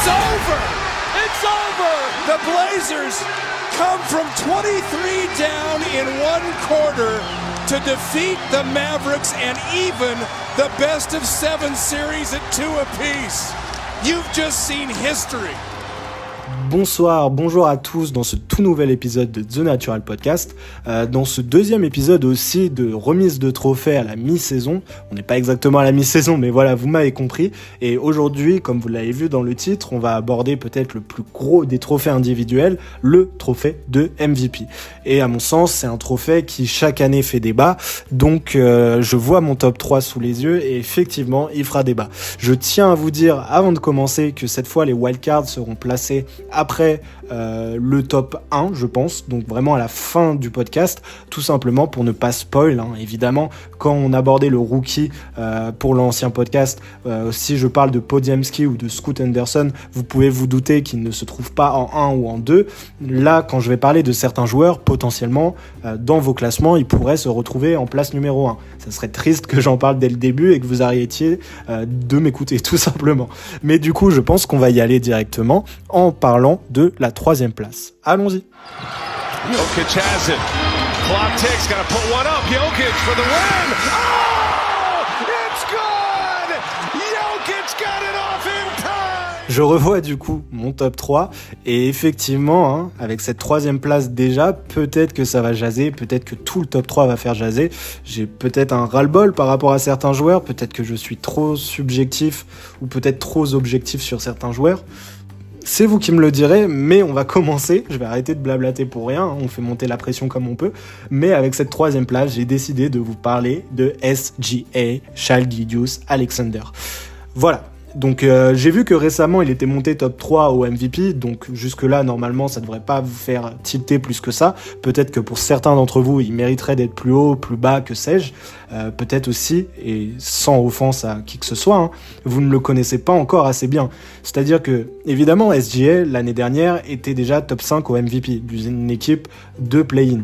It's over. It's over. The Blazers come from 23 down in one quarter to defeat the Mavericks and even the best of seven series at two apiece. You've just seen history. Bonsoir, bonjour à tous dans ce tout nouvel épisode de The Natural Podcast. Euh, dans ce deuxième épisode aussi de remise de trophées à la mi-saison. On n'est pas exactement à la mi-saison, mais voilà, vous m'avez compris. Et aujourd'hui, comme vous l'avez vu dans le titre, on va aborder peut-être le plus gros des trophées individuels, le trophée de MVP. Et à mon sens, c'est un trophée qui chaque année fait débat. Donc euh, je vois mon top 3 sous les yeux et effectivement, il fera débat. Je tiens à vous dire avant de commencer que cette fois les wildcards seront placés après euh, le top 1, je pense, donc vraiment à la fin du podcast, tout simplement pour ne pas spoil. Hein. Évidemment, quand on abordait le rookie euh, pour l'ancien podcast, euh, si je parle de Podiemski ou de Scoot Anderson, vous pouvez vous douter qu'il ne se trouve pas en 1 ou en 2. Là, quand je vais parler de certains joueurs, potentiellement, dans vos classements, ils pourraient se retrouver en place numéro 1. Ça serait triste que j'en parle dès le début et que vous arrêtiez de m'écouter, tout simplement. Mais du coup, je pense qu'on va y aller directement en parlant de la troisième place. Allons-y. Je revois du coup mon top 3 et effectivement, hein, avec cette troisième place déjà, peut-être que ça va jaser, peut-être que tout le top 3 va faire jaser. J'ai peut-être un ras-le-bol par rapport à certains joueurs, peut-être que je suis trop subjectif ou peut-être trop objectif sur certains joueurs. C'est vous qui me le direz, mais on va commencer. Je vais arrêter de blablater pour rien. On fait monter la pression comme on peut. Mais avec cette troisième place, j'ai décidé de vous parler de SGA, Gidius Alexander. Voilà, donc euh, j'ai vu que récemment il était monté top 3 au MVP, donc jusque là normalement ça devrait pas vous faire tilter plus que ça. Peut-être que pour certains d'entre vous il mériterait d'être plus haut, plus bas, que sais-je. Euh, peut-être aussi, et sans offense à qui que ce soit, hein, vous ne le connaissez pas encore assez bien. C'est-à-dire que évidemment SGA l'année dernière était déjà top 5 au MVP d'une équipe de play-in.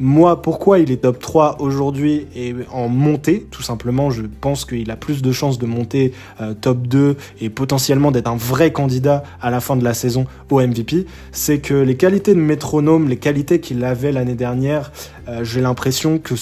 Moi, pourquoi il est top 3 aujourd'hui et en montée Tout simplement, je pense qu'il a plus de chances de monter euh, top 2 et potentiellement d'être un vrai candidat à la fin de la saison au MVP. C'est que les qualités de métronome, les qualités qu'il avait l'année dernière, euh, j'ai l'impression que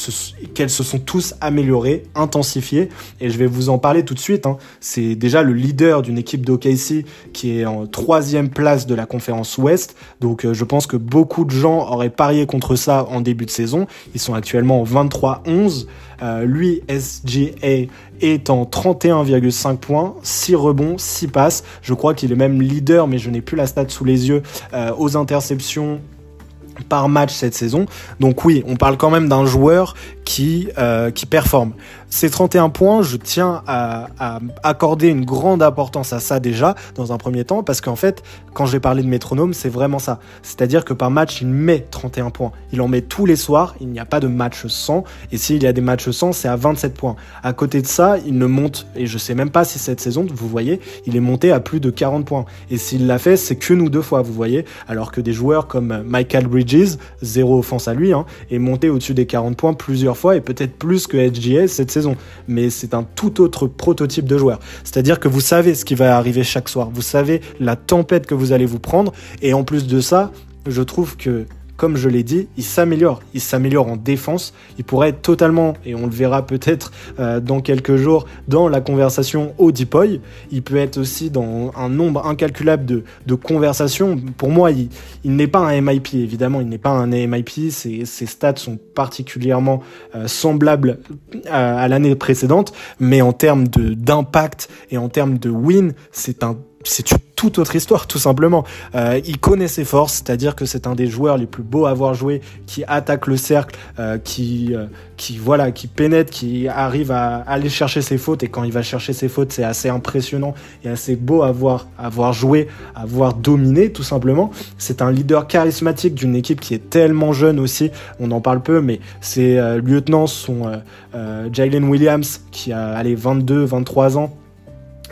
qu'elles se sont tous améliorées, intensifiées. Et je vais vous en parler tout de suite. Hein. C'est déjà le leader d'une équipe d'OKC qui est en troisième place de la conférence Ouest. Donc euh, je pense que beaucoup de gens auraient parié contre ça en début de saison. Ils sont actuellement en 23-11. Euh, lui, SGA, est en 31,5 points, 6 rebonds, 6 passes. Je crois qu'il est même leader, mais je n'ai plus la stat sous les yeux, aux interceptions par match cette saison. Donc oui, on parle quand même d'un joueur qui, euh, performe. Ces 31 points, je tiens à, accorder une grande importance à ça déjà, dans un premier temps, parce qu'en fait, quand j'ai parlé de métronome, c'est vraiment ça. C'est-à-dire que par match, il met 31 points. Il en met tous les soirs, il n'y a pas de match 100, et s'il y a des matchs 100, c'est à 27 points. À côté de ça, il ne monte, et je sais même pas si cette saison, vous voyez, il est monté à plus de 40 points. Et s'il l'a fait, c'est qu'une ou deux fois, vous voyez, alors que des joueurs comme Michael Bridges, zéro offense à lui, hein, est monté au-dessus des 40 points plusieurs fois, et peut-être plus que HGS cette saison. Mais c'est un tout autre prototype de joueur. C'est-à-dire que vous savez ce qui va arriver chaque soir. Vous savez la tempête que vous allez vous prendre. Et en plus de ça, je trouve que comme je l'ai dit, il s'améliore. Il s'améliore en défense. Il pourrait être totalement, et on le verra peut-être euh, dans quelques jours, dans la conversation au Deepoy. Il peut être aussi dans un nombre incalculable de, de conversations. Pour moi, il, il n'est pas un MIP, évidemment. Il n'est pas un MIP. Ses, stats sont particulièrement euh, semblables à, à l'année précédente. Mais en termes d'impact et en termes de win, c'est un c'est toute autre histoire, tout simplement. Euh, il connaît ses forces, c'est-à-dire que c'est un des joueurs les plus beaux à avoir joué, qui attaque le cercle, euh, qui, euh, qui voilà, qui pénètre, qui arrive à aller chercher ses fautes. Et quand il va chercher ses fautes, c'est assez impressionnant et assez beau à voir, à voir jouer, à voir dominer, tout simplement. C'est un leader charismatique d'une équipe qui est tellement jeune aussi. On en parle peu, mais ses lieutenants sont Jalen Williams, qui a allé 22, 23 ans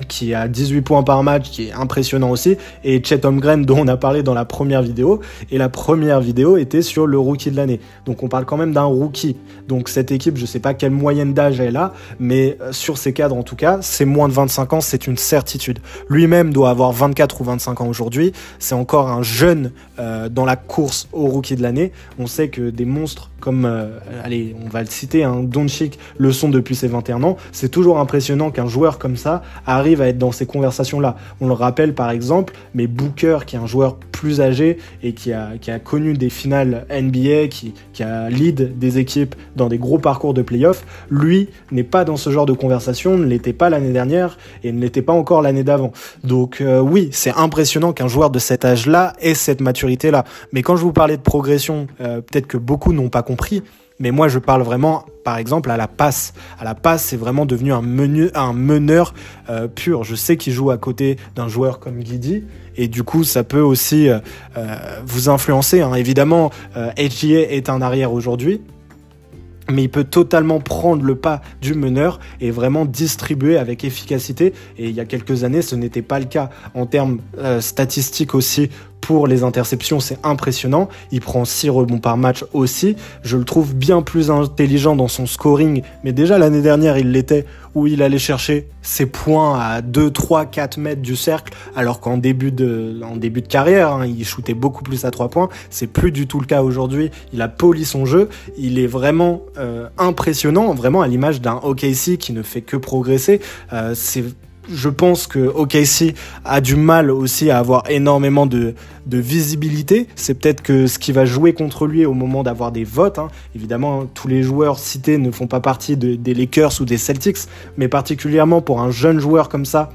qui a 18 points par match, qui est impressionnant aussi, et Chet Holmgren dont on a parlé dans la première vidéo. Et la première vidéo était sur le rookie de l'année. Donc on parle quand même d'un rookie. Donc cette équipe, je sais pas quelle moyenne d'âge elle a, mais euh, sur ces cadres en tout cas, c'est moins de 25 ans, c'est une certitude. Lui-même doit avoir 24 ou 25 ans aujourd'hui. C'est encore un jeune euh, dans la course au rookie de l'année. On sait que des monstres comme, euh, allez, on va le citer, hein, Doncic le sont depuis ses 21 ans. C'est toujours impressionnant qu'un joueur comme ça arrive à être dans ces conversations-là. On le rappelle par exemple, mais Booker, qui est un joueur plus âgé et qui a, connu des finales NBA, qui, qui a lead des équipes dans des gros parcours de playoffs, lui n'est pas dans ce genre de conversation, ne l'était pas l'année dernière et ne l'était pas encore l'année d'avant. Donc euh, oui, c'est impressionnant qu'un joueur de cet âge-là ait cette maturité-là. Mais quand je vous parlais de progression, euh, peut-être que beaucoup n'ont pas compris, mais moi, je parle vraiment, par exemple, à la passe. À la passe, c'est vraiment devenu un, meneur euh, pur. Je sais qu'il joue à côté d'un joueur comme Guidi, et du coup, ça peut aussi euh, euh, vous influencer. Hein. Évidemment, HGA est un arrière aujourd'hui, mais il peut totalement prendre le pas du meneur et vraiment distribuer avec efficacité. Et il y a quelques années, ce n'était pas le cas. En termes euh, statistiques aussi, pour les interceptions, c'est impressionnant. Il prend 6 rebonds par match aussi. Je le trouve bien plus intelligent dans son scoring, mais déjà l'année dernière, il l'était, où il allait chercher ses points à 2, 3, 4 mètres du cercle, alors qu'en début de, en début de carrière, hein, il shootait beaucoup plus à 3 points. C'est plus du tout le cas aujourd'hui. Il a poli son jeu. Il est vraiment euh, impressionnant, vraiment à l'image d'un OKC qui ne fait que progresser. Euh, je pense que OKC a du mal aussi à avoir énormément de, visibilité. C'est peut-être que ce qui va jouer contre lui au moment d'avoir des votes. Hein. Évidemment, tous les joueurs cités ne font pas partie des Lakers ou des Celtics, mais particulièrement pour un jeune joueur comme ça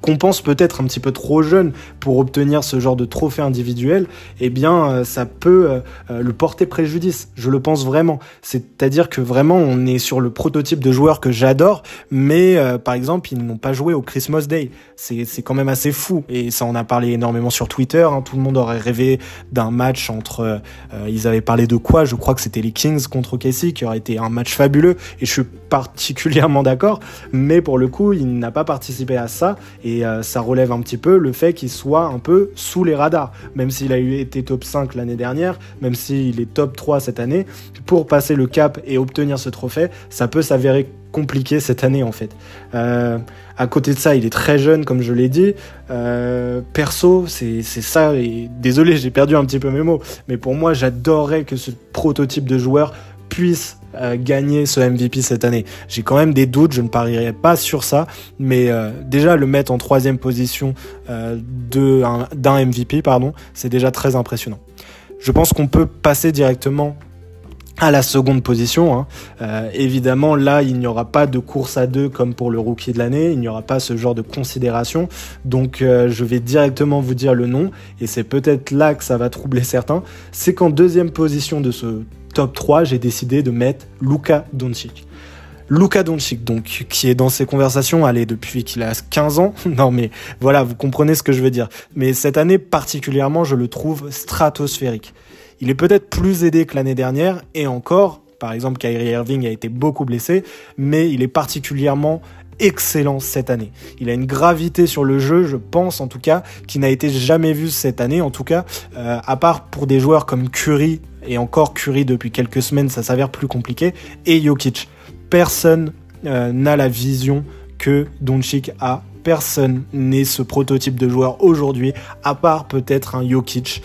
qu'on pense peut-être un petit peu trop jeune pour obtenir ce genre de trophée individuel, eh bien, euh, ça peut euh, euh, le porter préjudice. Je le pense vraiment. C'est-à-dire que vraiment, on est sur le prototype de joueur que j'adore, mais par exemple, ils n'ont pas joué au Christmas Day. C'est quand même assez fou. Et ça, on a parlé énormément sur Twitter. Hein. Tout le monde aurait rêvé d'un match entre. ils avaient parlé de quoi? Je crois que c'était les Kings contre Casey, qui aurait été un match fabuleux. Et je suis particulièrement d'accord. Mais pour le coup, il n'a pas participé à ça. Euh, ça relève un petit peu le fait qu'il soit un peu sous les radars. Même s'il a été top 5 l'année dernière, même s'il est top 3 cette année, pour passer le cap et obtenir ce trophée, ça peut s'avérer compliqué cette année en fait. Euh, à côté de ça, il est très jeune, comme je l'ai dit. Euh, perso, c'est ça. Et désolé, j'ai perdu un petit peu mes mots. Mais pour moi, j'adorerais que ce prototype de joueur puisse gagner ce MVP cette année. J'ai quand même des doutes, je ne parierai pas sur ça, mais euh, déjà le mettre en troisième position euh, d'un MVP, pardon, c'est déjà très impressionnant. Je pense qu'on peut passer directement à la seconde position. Hein. Euh, évidemment, là, il n'y aura pas de course à deux comme pour le rookie de l'année. Il n'y aura pas ce genre de considération. Donc, je vais directement vous dire le nom. Et c'est peut-être là que ça va troubler certains. C'est qu'en deuxième position de ce top 3, j'ai décidé de mettre Luka Doncic. Luka Doncic, donc, qui est dans ces conversations, allez, depuis qu'il a 15 ans. non, mais voilà, vous comprenez ce que je veux dire. Mais cette année particulièrement, je le trouve stratosphérique. Il est peut-être plus aidé que l'année dernière, et encore, par exemple, Kyrie Irving a été beaucoup blessé, mais il est particulièrement excellent cette année. Il a une gravité sur le jeu, je pense en tout cas, qui n'a été jamais vue cette année, en tout cas, euh, à part pour des joueurs comme Curry, et encore Curry depuis quelques semaines, ça s'avère plus compliqué, et Jokic. Personne euh, n'a la vision que Doncic a. Personne n'est ce prototype de joueur aujourd'hui, à part peut-être un Jokic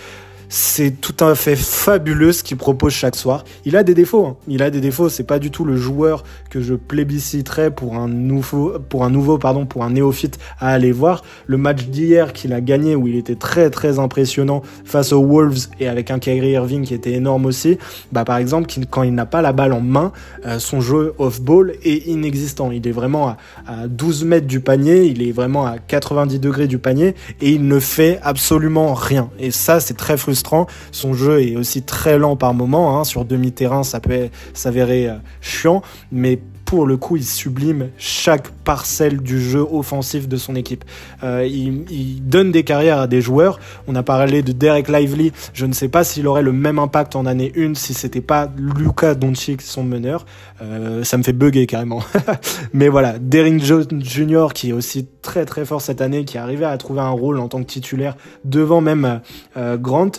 c'est tout à fait fabuleux ce qu'il propose chaque soir. Il a des défauts, hein. il a des défauts. C'est pas du tout le joueur que je plébisciterais pour un nouveau, pour un nouveau, pardon, pour un néophyte à aller voir. Le match d'hier qu'il a gagné où il était très très impressionnant face aux Wolves et avec un Kyrie Irving qui était énorme aussi. Bah par exemple, quand il n'a pas la balle en main, euh, son jeu off ball est inexistant. Il est vraiment à 12 mètres du panier, il est vraiment à 90 degrés du panier et il ne fait absolument rien. Et ça, c'est très frustrant son jeu est aussi très lent par moment. Hein. Sur demi-terrain, ça peut s'avérer euh, chiant. Mais pour le coup, il sublime chaque parcelle du jeu offensif de son équipe. Euh, il, donne des carrières à des joueurs. On a parlé de Derek Lively. Je ne sais pas s'il aurait le même impact en année 1 si c'était pas Luca Doncic son meneur. Euh, ça me fait bugger carrément. Mais voilà, Derrick Jones Jr. qui est aussi très très fort cette année, qui arrivé à trouver un rôle en tant que titulaire devant même euh, Grant.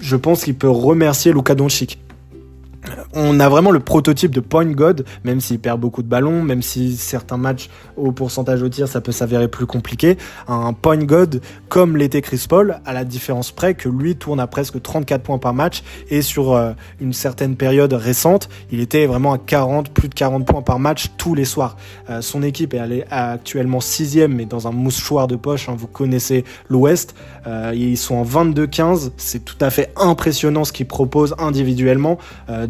Je pense qu'il peut remercier Luca Doncic on a vraiment le prototype de point god, même s'il perd beaucoup de ballons, même si certains matchs au pourcentage au tir, ça peut s'avérer plus compliqué. Un point god comme l'était Chris Paul, à la différence près que lui tourne à presque 34 points par match et sur euh, une certaine période récente, il était vraiment à 40, plus de 40 points par match tous les soirs. Euh, son équipe est actuellement sixième, mais dans un mouchoir de poche. Hein, vous connaissez l'Ouest. Euh, ils sont en 22-15. C'est tout à fait impressionnant ce qu'ils proposent individuellement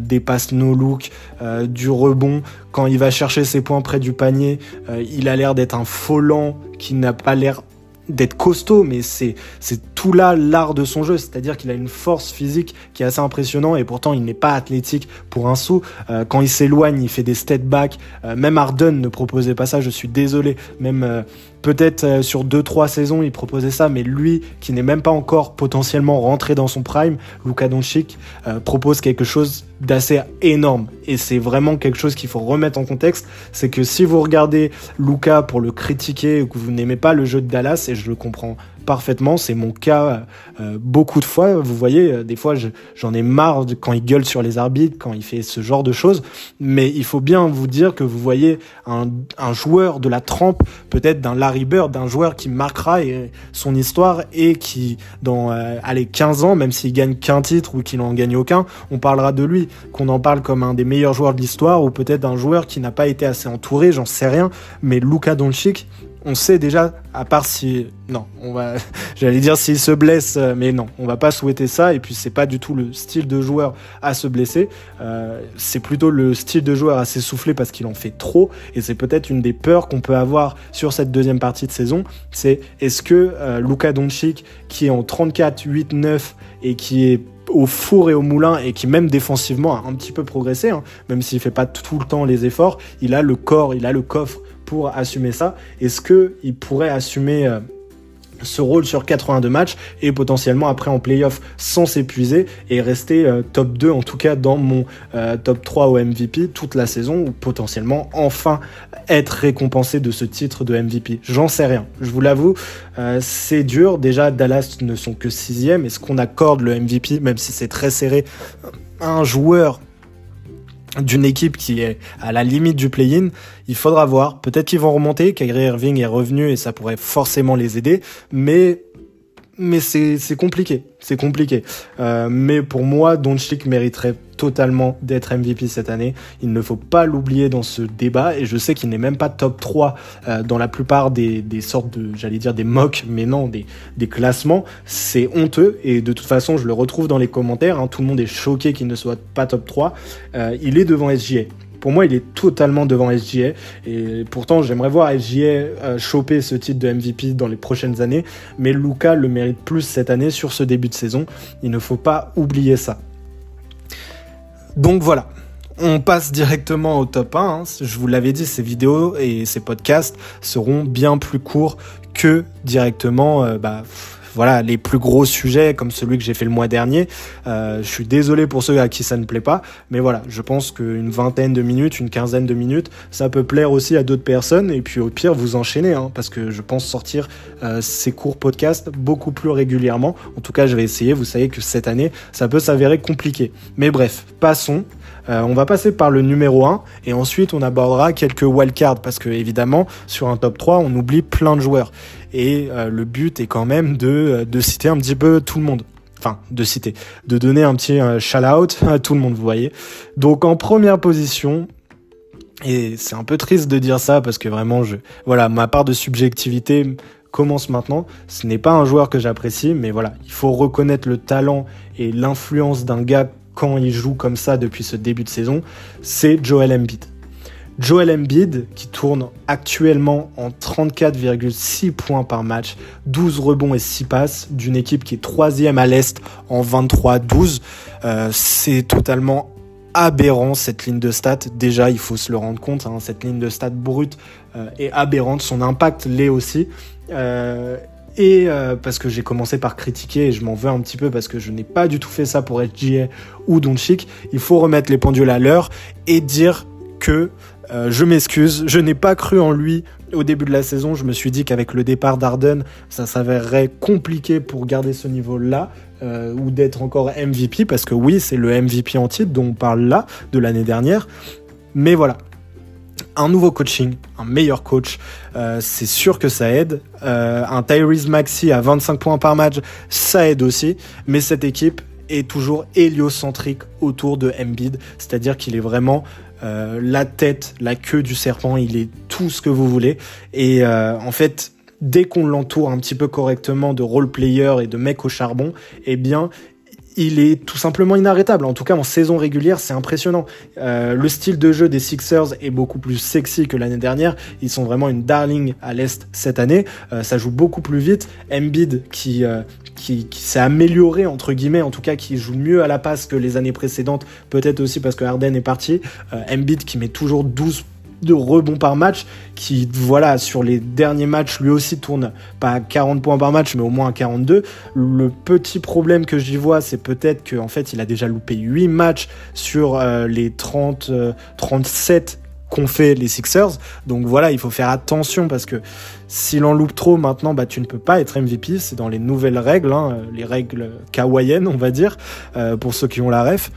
des passes no look, euh, du rebond. Quand il va chercher ses points près du panier, euh, il a l'air d'être un folant qui n'a pas l'air d'être costaud, mais c'est tout là l'art de son jeu, c'est-à-dire qu'il a une force physique qui est assez impressionnant et pourtant il n'est pas athlétique pour un sou. Euh, quand il s'éloigne, il fait des step back. même Arden ne proposait pas ça, je suis désolé. Même Peut-être euh, sur 2-3 saisons, il proposait ça, mais lui, qui n'est même pas encore potentiellement rentré dans son prime, Luka Doncic, euh, propose quelque chose d'assez énorme. Et c'est vraiment quelque chose qu'il faut remettre en contexte. C'est que si vous regardez Luka pour le critiquer ou que vous n'aimez pas le jeu de Dallas, et je le comprends parfaitement. C'est mon cas euh, beaucoup de fois. Vous voyez, euh, des fois, j'en ai marre quand il gueule sur les arbitres, quand il fait ce genre de choses. Mais il faut bien vous dire que vous voyez un, un joueur de la trempe, peut-être d'un Larry Bird, d'un joueur qui marquera et, son histoire et qui, dans euh, allez, 15 ans, même s'il gagne qu'un titre ou qu'il n'en gagne aucun, on parlera de lui, qu'on en parle comme un des meilleurs joueurs de l'histoire ou peut-être un joueur qui n'a pas été assez entouré, j'en sais rien. Mais Luka Doncic, on sait déjà, à part si, non, on va, j'allais dire s'il se blesse, euh, mais non, on va pas souhaiter ça. Et puis c'est pas du tout le style de joueur à se blesser. Euh, c'est plutôt le style de joueur à s'essouffler parce qu'il en fait trop. Et c'est peut-être une des peurs qu'on peut avoir sur cette deuxième partie de saison. C'est est-ce que euh, Luka Doncic, qui est en 34, 8, 9 et qui est au four et au moulin et qui même défensivement a un petit peu progressé, hein, même s'il fait pas tout le temps les efforts, il a le corps, il a le coffre pour assumer ça. Est-ce qu'il pourrait assumer euh, ce rôle sur 82 matchs et potentiellement après en playoff sans s'épuiser et rester euh, top 2 en tout cas dans mon euh, top 3 au MVP toute la saison ou potentiellement enfin être récompensé de ce titre de MVP. J'en sais rien, je vous l'avoue, c'est dur. Déjà Dallas ne sont que sixième. Est-ce qu'on accorde le MVP même si c'est très serré à un joueur d'une équipe qui est à la limite du play-in, il faudra voir. Peut-être qu'ils vont remonter, Kyrie Irving est revenu et ça pourrait forcément les aider, mais mais c'est compliqué, c'est compliqué. Euh, mais pour moi, Doncic mériterait totalement d'être MVP cette année. Il ne faut pas l'oublier dans ce débat et je sais qu'il n'est même pas top 3 euh, dans la plupart des, sortes de, j'allais dire des mocks, mais non, des, des classements. C'est honteux et de toute façon, je le retrouve dans les commentaires. Hein, tout le monde est choqué qu'il ne soit pas top 3. Euh, il est devant SGA. Pour moi, il est totalement devant SGA. Et pourtant, j'aimerais voir SGA euh, choper ce titre de MVP dans les prochaines années. Mais Luca le mérite plus cette année sur ce début de saison. Il ne faut pas oublier ça. Donc voilà. On passe directement au top 1. Hein. Je vous l'avais dit, ces vidéos et ces podcasts seront bien plus courts que directement euh, bah, voilà les plus gros sujets comme celui que j'ai fait le mois dernier. Euh, je suis désolé pour ceux à qui ça ne plaît pas, mais voilà, je pense qu'une vingtaine de minutes, une quinzaine de minutes, ça peut plaire aussi à d'autres personnes. Et puis au pire, vous enchaînez, hein, parce que je pense sortir euh, ces courts podcasts beaucoup plus régulièrement. En tout cas, je vais essayer. Vous savez que cette année, ça peut s'avérer compliqué. Mais bref, passons. Euh, on va passer par le numéro 1 et ensuite on abordera quelques wildcards parce que évidemment sur un top 3 on oublie plein de joueurs et euh, le but est quand même de, euh, de citer un petit peu tout le monde enfin de citer, de donner un petit shout-out à tout le monde, vous voyez. Donc en première position, et c'est un peu triste de dire ça parce que vraiment, je, voilà, ma part de subjectivité commence maintenant. Ce n'est pas un joueur que j'apprécie, mais voilà, il faut reconnaître le talent et l'influence d'un gars quand il joue comme ça depuis ce début de saison, c'est Joel Embiid. Joel Embiid qui tourne actuellement en 34,6 points par match, 12 rebonds et 6 passes d'une équipe qui est troisième à l'Est en 23-12. Euh, c'est totalement aberrant cette ligne de stats. Déjà, il faut se le rendre compte, hein, cette ligne de stats brute euh, est aberrante. Son impact l'est aussi. Euh, et euh, parce que j'ai commencé par critiquer et je m'en veux un petit peu parce que je n'ai pas du tout fait ça pour SGA ou Doncic. Il faut remettre les pendules à l'heure et dire que je m'excuse, je n'ai pas cru en lui au début de la saison. Je me suis dit qu'avec le départ d'Arden, ça s'avérerait compliqué pour garder ce niveau-là. Euh, ou d'être encore MVP, parce que oui, c'est le MVP en titre dont on parle là, de l'année dernière. Mais voilà, un nouveau coaching, un meilleur coach, euh, c'est sûr que ça aide. Euh, un Tyrese Maxi à 25 points par match, ça aide aussi. Mais cette équipe est toujours héliocentrique autour de Embiid, c'est-à-dire qu'il est vraiment la tête, la queue du serpent, il est tout ce que vous voulez. Et en fait, dès qu'on l'entoure un petit peu correctement de role player et de mec au charbon, eh bien, il est tout simplement inarrêtable. En tout cas, en saison régulière, c'est impressionnant. Euh, le style de jeu des Sixers est beaucoup plus sexy que l'année dernière. Ils sont vraiment une darling à l'Est cette année. Euh, ça joue beaucoup plus vite. Embiid, qui, euh, qui, qui s'est amélioré, entre guillemets, en tout cas, qui joue mieux à la passe que les années précédentes. Peut-être aussi parce que Harden est parti. Embiid qui met toujours 12 de rebonds par match, qui, voilà, sur les derniers matchs, lui aussi tourne pas à 40 points par match, mais au moins à 42. Le petit problème que j'y vois, c'est peut-être qu'en fait, il a déjà loupé 8 matchs sur euh, les 30, 37 euh, qu'ont fait les Sixers. Donc voilà, il faut faire attention parce que s'il en loupe trop maintenant, bah, tu ne peux pas être MVP. C'est dans les nouvelles règles, hein, les règles kawaïennes, on va dire, euh, pour ceux qui ont la ref.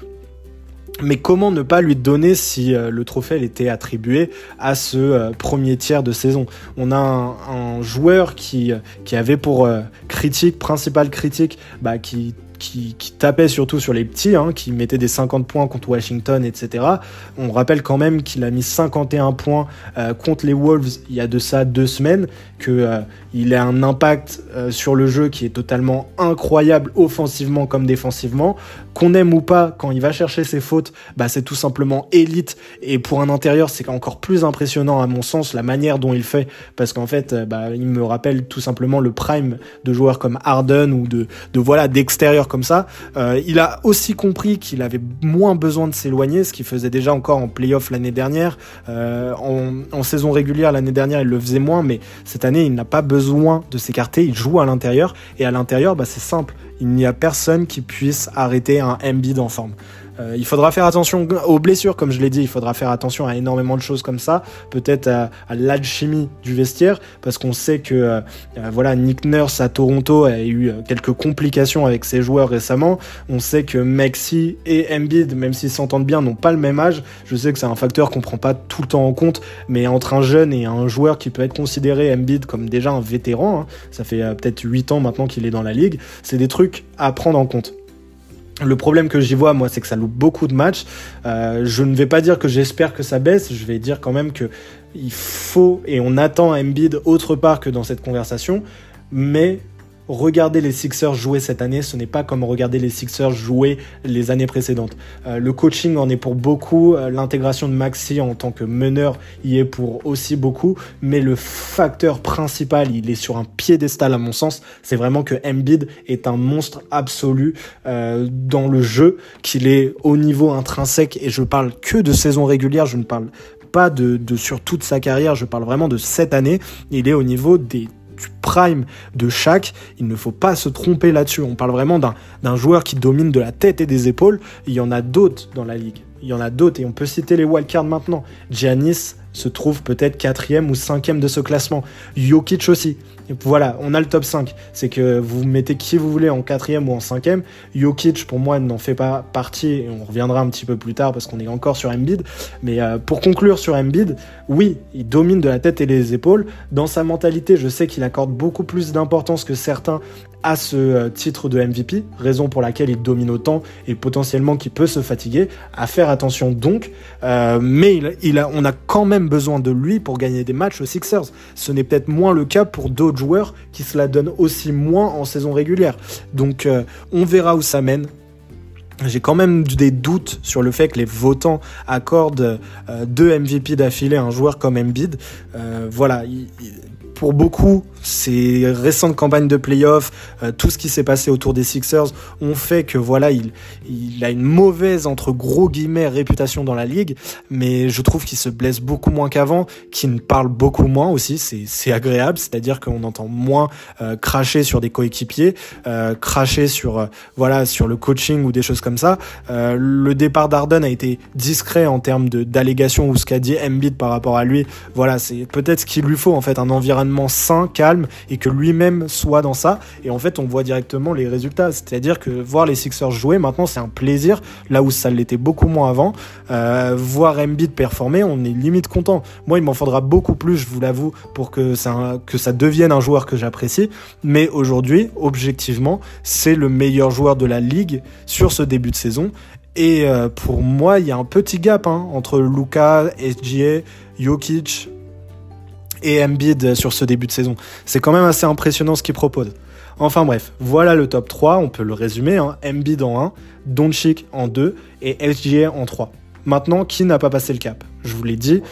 Mais comment ne pas lui donner si euh, le trophée était attribué à ce euh, premier tiers de saison? On a un, joueur qui, euh, qui avait pour critique, principale critique, bah, qui qui, tapait surtout sur les petits, hein, qui mettait des 50 points contre Washington, etc. On rappelle quand même qu'il a mis 51 points euh, contre les Wolves il y a de ça deux semaines, qu'il euh, a un impact euh, sur le jeu qui est totalement incroyable offensivement comme défensivement. Qu'on aime ou pas, quand il va chercher ses fautes, bah, c'est tout simplement élite. Et pour un intérieur, c'est encore plus impressionnant à mon sens la manière dont il fait, parce qu'en fait, bah, il me rappelle tout simplement le prime de joueurs comme Harden ou de voilà d'extérieur comme ça. Euh, il a aussi compris qu'il avait moins besoin de s'éloigner, ce qu'il faisait déjà encore en playoff l'année dernière. Euh, en, saison régulière l'année dernière, il le faisait moins, mais cette année, il n'a pas besoin de s'écarter. Il joue à l'intérieur et à l'intérieur, bah, c'est simple. Il n'y a personne qui puisse arrêter un MB en. Euh, il faudra faire attention aux blessures, comme je l'ai dit, il faudra faire attention à énormément de choses comme ça, peut-être à, l'alchimie du vestiaire, parce qu'on sait que euh, euh, voilà Nick Nurse à Toronto a eu quelques complications avec ses joueurs récemment. On sait que Maxi et Embiid, même s'ils s'entendent bien, n'ont pas le même âge. Je sais que c'est un facteur qu'on prend pas tout le temps en compte, mais entre un jeune et un joueur qui peut être considéré Embiid comme déjà un vétéran, hein, ça fait peut-être 8 ans maintenant qu'il est dans la ligue, c'est des trucs à prendre en compte. Le problème que j'y vois, moi, c'est que ça loupe beaucoup de matchs. Euh, je ne vais pas dire que j'espère que ça baisse, je vais dire quand même que il faut et on attend Embiid autre part que dans cette conversation, mais regarder les Sixers jouer cette année, ce n'est pas comme regarder les Sixers jouer les années précédentes. Euh, le coaching en est pour beaucoup, euh, l'intégration de Maxi en tant que meneur y est pour aussi beaucoup, mais le facteur principal, il est sur un piédestal à mon sens, c'est vraiment que Embiid est un monstre absolu euh, dans le jeu, qu'il est au niveau intrinsèque, et je parle que de saison régulière, je ne parle pas de, de sur toute sa carrière, je parle vraiment de cette année, il est au niveau des prime de chaque. Il ne faut pas se tromper là-dessus. On parle vraiment d'un joueur qui domine de la tête et des épaules. Il y en a d'autres dans la ligue. Il y en a d'autres et on peut citer les wildcards maintenant. Giannis se trouve peut-être quatrième ou cinquième de ce classement. Jokic aussi. Voilà, on a le top 5. C'est que vous mettez qui vous voulez en quatrième ou en cinquième. Jokic, pour moi, n'en fait pas partie. Et on reviendra un petit peu plus tard parce qu'on est encore sur Embiid. Mais euh, pour conclure sur Embiid, oui, il domine de la tête et les épaules. Dans sa mentalité, je sais qu'il accorde beaucoup plus d'importance que certains à ce euh, titre de MVP, raison pour laquelle il domine autant et potentiellement qu'il peut se fatiguer. À faire attention donc, euh, mais il, a, on a quand même besoin de lui pour gagner des matchs aux Sixers. Ce n'est peut-être moins le cas pour d'autres joueurs qui se la donnent aussi moins en saison régulière. Donc euh, on verra où ça mène. J'ai quand même des doutes sur le fait que les votants accordent deux MVP d'affilée à un joueur comme Embiid. voilà, pour beaucoup, ces récentes campagnes de playoffs, euh, tout ce qui s'est passé autour des Sixers ont fait que voilà, il, il a une mauvaise entre gros guillemets réputation dans la ligue, mais je trouve qu'il se blesse beaucoup moins qu'avant, qu'il parle beaucoup moins aussi, c'est agréable, c'est-à-dire qu'on entend moins euh, cracher sur des coéquipiers, euh, cracher sur euh, voilà sur le coaching ou des choses comme ça. Euh, le départ d'Arden a été discret en termes d'allégations ou ce qu'a dit Embiid par rapport à lui. Voilà, c'est peut-être ce qu'il lui faut en fait, un environnement sain, calme et que lui-même soit dans ça. Et en fait, on voit directement les résultats. C'est-à-dire que voir les Sixers jouer maintenant, c'est un plaisir, là où ça l'était beaucoup moins avant. Euh, voir Embiid performer, on est limite content. Moi, il m'en faudra beaucoup plus, je vous l'avoue, pour que ça, devienne un joueur que j'apprécie. Mais aujourd'hui, objectivement, c'est le meilleur joueur de la ligue sur ce début de saison. Et euh, pour moi, il y a un petit gap hein, entre Luca, SGA, Jokic et Embiid sur ce début de saison. C'est quand même assez impressionnant ce qu'il propose. Enfin bref, voilà le top 3, on peut le résumer. Hein. Embiid en 1, Doncic en 2 et SGA en 3. Maintenant, qui n'a pas passé le cap? Je vous l'ai dit,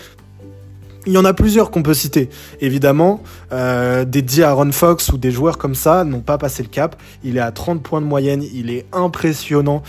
il y en a plusieurs qu'on peut citer. Évidemment, euh, des Aaron Fox ou des joueurs comme ça n'ont pas passé le cap. Il est à 30 points de moyenne, il est impressionnant.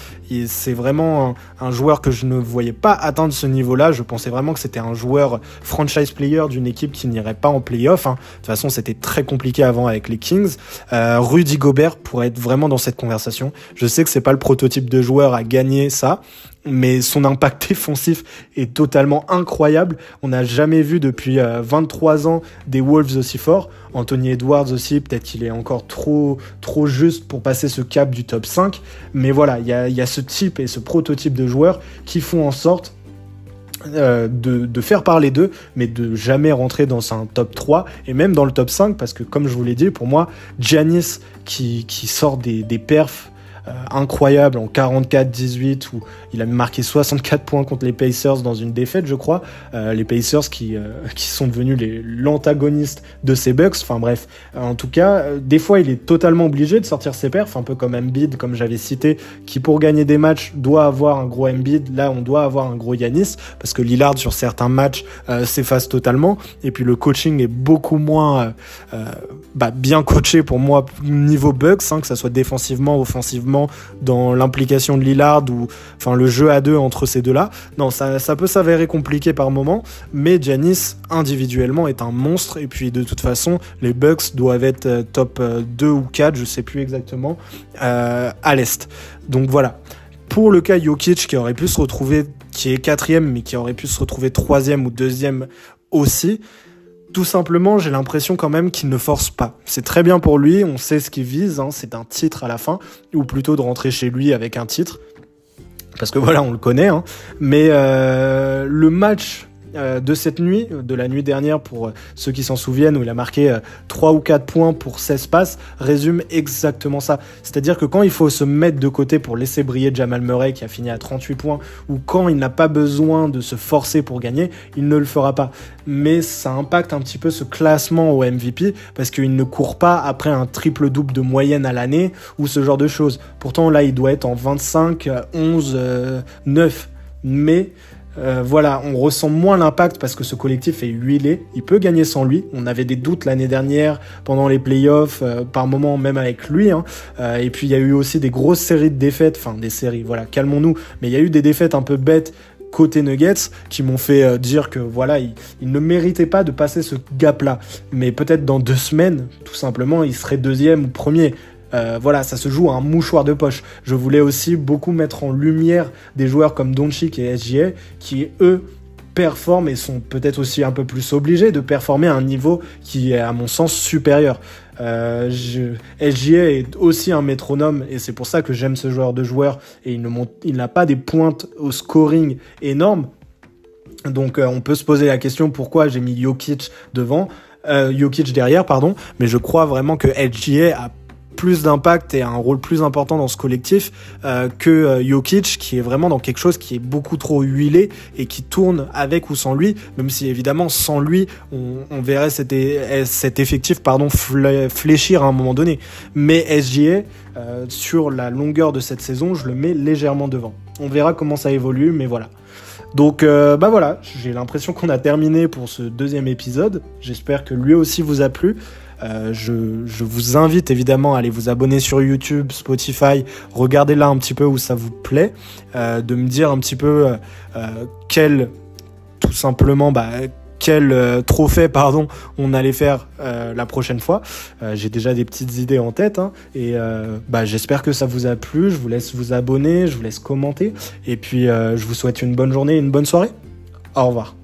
C'est vraiment un, joueur que je ne voyais pas atteindre ce niveau-là. Je pensais vraiment que c'était un joueur franchise player d'une équipe qui n'irait pas en playoff. Hein. De toute façon, c'était très compliqué avant avec les Kings. Euh, Rudy Gobert pourrait être vraiment dans cette conversation. Je sais que c'est pas le prototype de joueur à gagner ça, mais son impact défensif est totalement incroyable. On n'a jamais vu depuis 23 euh, ans des Wolves aussi forts. Anthony Edwards aussi, peut-être qu'il est encore trop, trop juste pour passer ce cap du top 5. Mais voilà, il y a, ce type et ce prototype de joueurs qui font en sorte euh, de, de, faire parler d'eux, mais de jamais rentrer dans un top 3 et même dans le top 5 parce que comme je vous l'ai dit, pour moi, Giannis qui, sort des, des perfs incroyable en 44-18 où il a marqué 64 points contre les Pacers dans une défaite, je crois. Euh, les Pacers qui, euh, qui sont devenus l'antagoniste de ces Bucks. Enfin bref, en tout cas, des fois il est totalement obligé de sortir ses perfs, un peu comme Embiid, comme j'avais cité, qui pour gagner des matchs doit avoir un gros Embiid. Là, on doit avoir un gros Yanis parce que Lillard sur certains matchs s'efface totalement. Et puis le coaching est beaucoup moins bah, bien coaché pour moi niveau Bucks, hein, que ça soit défensivement, offensivement dans l'implication de Lillard ou enfin le jeu à deux entre ces deux-là. Non, ça, ça peut s'avérer compliqué par moment, mais Giannis individuellement est un monstre et puis de toute façon les Bucks doivent être euh, top 2 euh, ou 4, je sais plus exactement, euh, à l'est. Donc voilà. Pour le cas Jokic qui aurait pu se retrouver, qui est quatrième mais qui aurait pu se retrouver troisième ou deuxième aussi, tout simplement, j'ai l'impression quand même qu'il ne force pas. C'est très bien pour lui, on sait ce qu'il vise, hein, c'est un titre à la fin, ou plutôt de rentrer chez lui avec un titre. Parce que voilà, on le connaît. Hein. Mais euh, le match euh, de cette nuit, de la nuit dernière pour euh, ceux qui s'en souviennent, où il a marqué 3 euh, ou 4 points pour 16 passes, résume exactement ça. C'est-à-dire que quand il faut se mettre de côté pour laisser briller Jamal Murray qui a fini à 38 points, ou quand il n'a pas besoin de se forcer pour gagner, il ne le fera pas. Mais ça impacte un petit peu ce classement au MVP parce qu'il ne court pas après un triple-double de moyenne à l'année ou ce genre de choses. Pourtant là, il doit être en 25, 11, 9. Mais euh, voilà, on ressent moins l'impact parce que ce collectif est huilé. Il peut gagner sans lui. On avait des doutes l'année dernière pendant les playoffs, euh, par moments même avec lui. Hein. Euh, et puis il y a eu aussi des grosses séries de défaites, enfin des séries. Voilà, calmons-nous. Mais il y a eu des défaites un peu bêtes côté Nuggets qui m'ont fait dire que voilà, il, ne méritait pas de passer ce gap-là. Mais peut-être dans deux semaines, tout simplement, il serait deuxième ou premier. Euh, voilà, ça se joue à un mouchoir de poche. Je voulais aussi beaucoup mettre en lumière des joueurs comme Doncic et SGA qui, eux, performent et sont peut-être aussi un peu plus obligés de performer à un niveau qui est, à mon sens, supérieur. Euh, est aussi un métronome et c'est pour ça que j'aime ce joueur de joueur et il n'a pas des pointes au scoring énormes. Donc euh, on peut se poser la question pourquoi j'ai mis Jokic devant, euh, derrière, pardon, mais je crois vraiment que SGA a plus d'impact et un rôle plus important dans ce collectif euh, que euh, Jokic qui est vraiment dans quelque chose qui est beaucoup trop huilé et qui tourne avec ou sans lui même si évidemment sans lui on, verrait cet, effectif pardon fléchir à un moment donné mais SGA euh, sur la longueur de cette saison je le mets légèrement devant on verra comment ça évolue mais voilà donc bah voilà, j'ai l'impression qu'on a terminé pour ce deuxième épisode. J'espère que lui aussi vous a plu. Je, je, vous invite évidemment à aller vous abonner sur YouTube, Spotify, regardez là un petit peu où ça vous plaît, de me dire un petit peu quel tout simplement bah, quel euh, trophée pardon on allait faire euh, la prochaine fois. Euh, j'ai déjà des petites idées en tête hein, et bah, j'espère que ça vous a plu. Je vous laisse vous abonner, je vous laisse commenter et puis je vous souhaite une bonne journée, une bonne soirée. Au revoir.